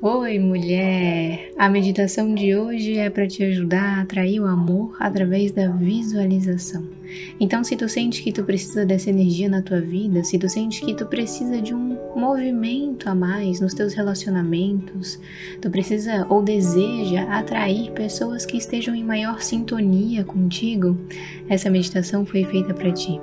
Oi, mulher! A meditação de hoje é para te ajudar a atrair o amor através da visualização. Então, se tu sente que tu precisa dessa energia na tua vida, se tu sente que tu precisa de um movimento a mais nos teus relacionamentos, tu precisa ou deseja atrair pessoas que estejam em maior sintonia contigo, essa meditação foi feita para ti.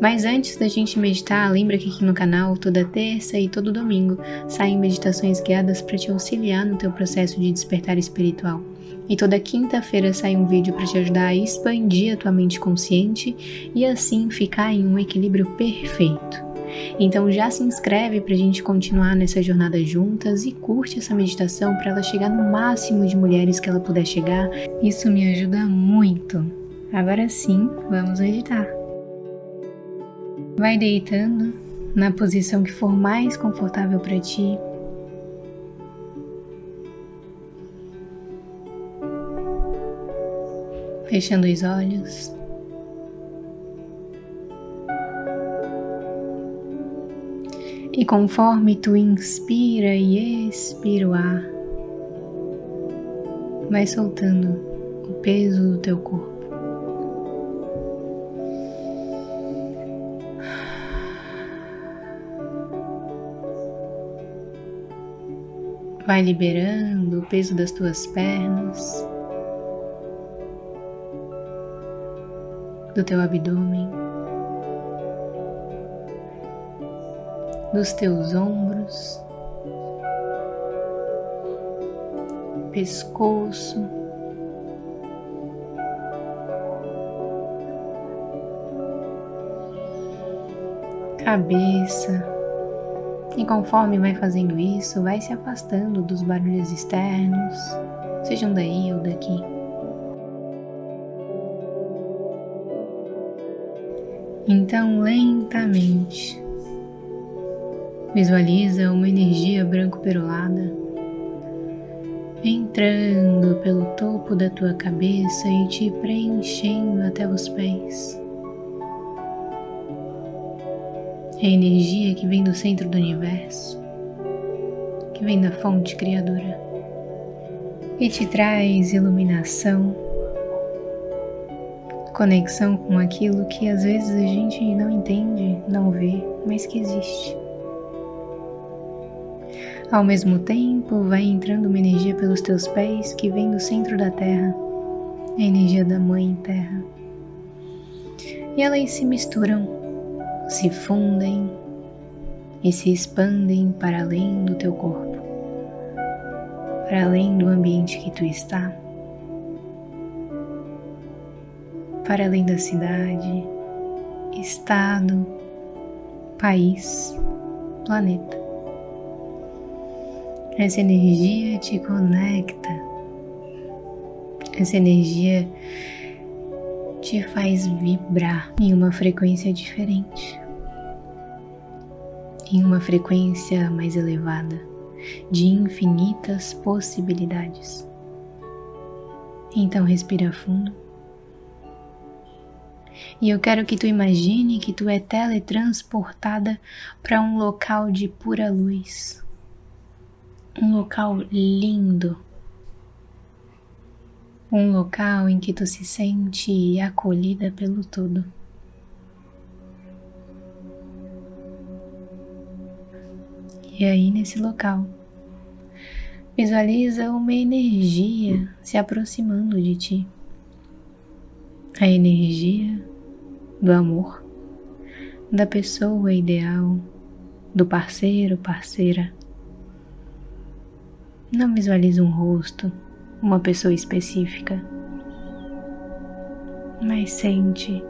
Mas antes da gente meditar, lembra que aqui no canal, toda terça e todo domingo, saem meditações guiadas para te auxiliar no teu processo de despertar espiritual. E toda quinta-feira sai um vídeo para te ajudar a expandir a tua mente consciente e assim ficar em um equilíbrio perfeito. Então já se inscreve para a gente continuar nessa jornada juntas e curte essa meditação para ela chegar no máximo de mulheres que ela puder chegar. Isso me ajuda muito. Agora sim, vamos meditar. Vai deitando na posição que for mais confortável para ti. Fechando os olhos. E conforme tu inspira e expira o ar, vai soltando o peso do teu corpo. Vai liberando o peso das tuas pernas, do teu abdômen, dos teus ombros, pescoço. Cabeça, e conforme vai fazendo isso, vai se afastando dos barulhos externos, sejam daí ou daqui. Então, lentamente, visualiza uma energia branco-perolada entrando pelo topo da tua cabeça e te preenchendo até os pés. É a energia que vem do centro do universo, que vem da fonte criadora e te traz iluminação, conexão com aquilo que às vezes a gente não entende, não vê, mas que existe. Ao mesmo tempo, vai entrando uma energia pelos teus pés que vem do centro da terra, a energia da Mãe Terra. E elas se misturam se fundem e se expandem para além do teu corpo, para além do ambiente que tu está, para além da cidade, estado, país, planeta. Essa energia te conecta, essa energia te faz vibrar em uma frequência diferente, em uma frequência mais elevada, de infinitas possibilidades. Então respira fundo. E eu quero que tu imagine que tu é teletransportada para um local de pura luz. Um local lindo um local em que tu se sente acolhida pelo todo. E aí, nesse local, visualiza uma energia se aproximando de ti. A energia do amor, da pessoa ideal, do parceiro, parceira. Não visualiza um rosto, uma pessoa específica, mas sente,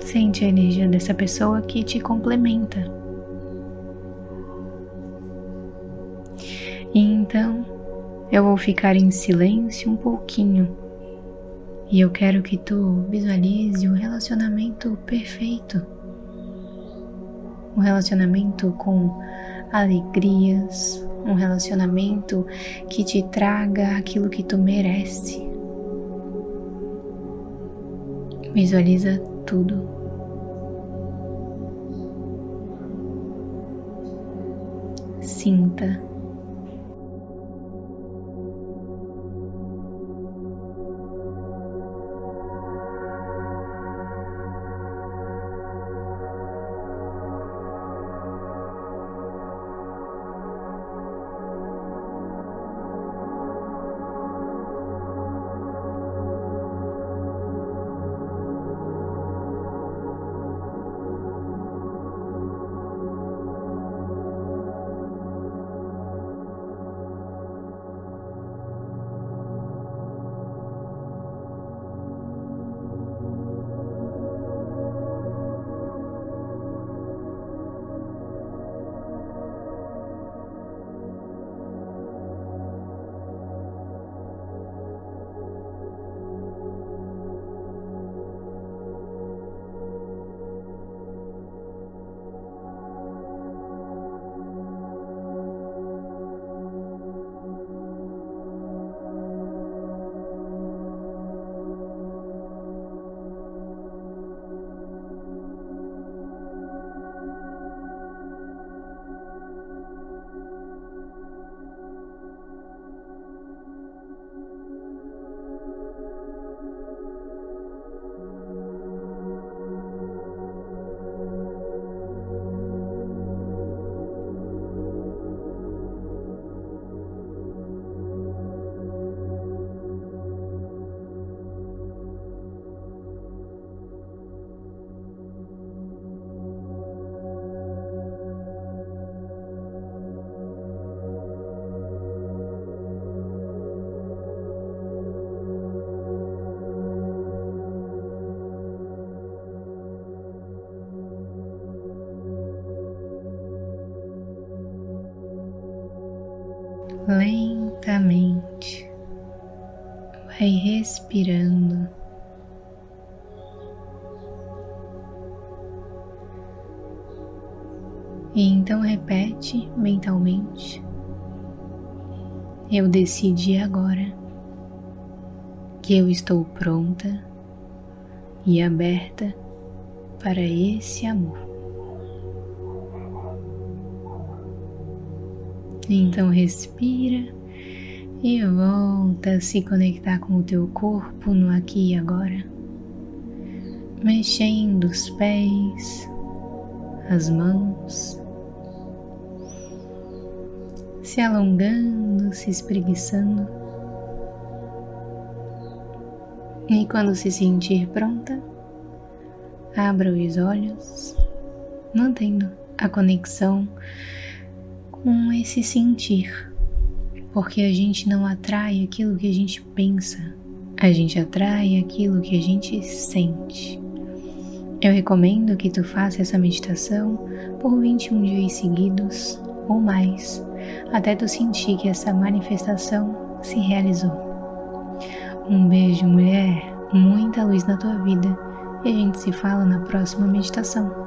sente a energia dessa pessoa que te complementa. E então eu vou ficar em silêncio um pouquinho e eu quero que tu visualize um relacionamento perfeito. Um relacionamento com alegrias, um relacionamento que te traga aquilo que tu merece. Visualiza tudo. Sinta lentamente. Vai respirando. E então repete mentalmente: Eu decidi agora que eu estou pronta e aberta para esse amor. Então respira e volta a se conectar com o teu corpo no aqui e agora, mexendo os pés, as mãos, se alongando, se espreguiçando. E quando se sentir pronta, abra os olhos, mantendo a conexão com esse sentir, porque a gente não atrai aquilo que a gente pensa, a gente atrai aquilo que a gente sente. Eu recomendo que tu faça essa meditação por 21 dias seguidos ou mais, até tu sentir que essa manifestação se realizou. Um beijo, mulher, muita luz na tua vida e a gente se fala na próxima meditação.